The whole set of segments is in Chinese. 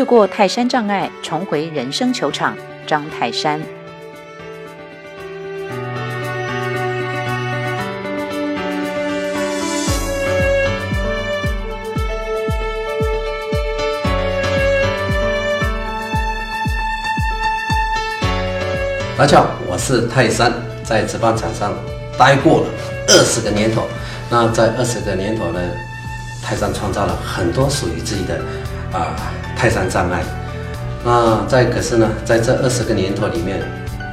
越过泰山障碍，重回人生球场。张泰山。大家好，我是泰山，在职棒场上待过了二十个年头。那在二十个年头呢，泰山创造了很多属于自己的啊泰山障碍。那在可是呢，在这二十个年头里面，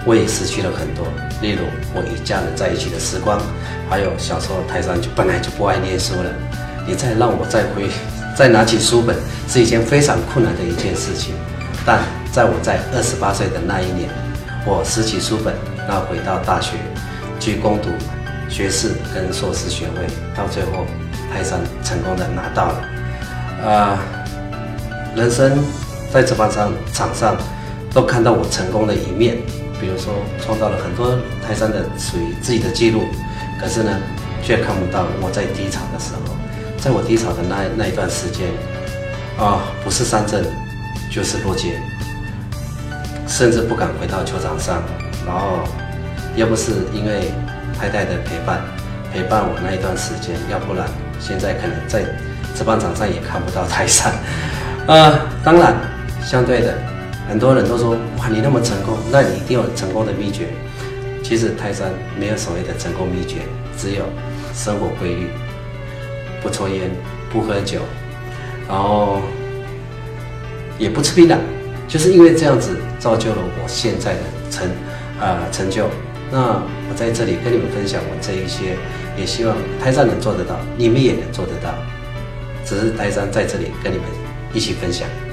我也失去了很多。例如我与家人在一起的时光，还有小时候泰山就本来就不爱念书了，你再让我再回再拿起书本，是一件非常困难的一件事情。但在我在二十八岁的那一年。我拾起书本，那回到大学去攻读学士跟硕士学位，到最后泰山成功的拿到了。啊，人生在这方上场上都看到我成功的一面，比如说创造了很多泰山的属于自己的记录，可是呢，却看不到我在低潮的时候，在我低潮的那那一段时间，啊，不是上阵就是落街。甚至不敢回到球场上，然后要不是因为太太的陪伴，陪伴我那一段时间，要不然现在可能在职棒场上也看不到泰山。呃，当然，相对的，很多人都说哇，你那么成功，那你一定有成功的秘诀。其实泰山没有所谓的成功秘诀，只有生活规律，不抽烟，不喝酒，然后也不吃槟榔。就是因为这样子造就了我现在的成，呃成就。那我在这里跟你们分享我这一些，也希望泰山能做得到，你们也能做得到。只是泰山在这里跟你们一起分享。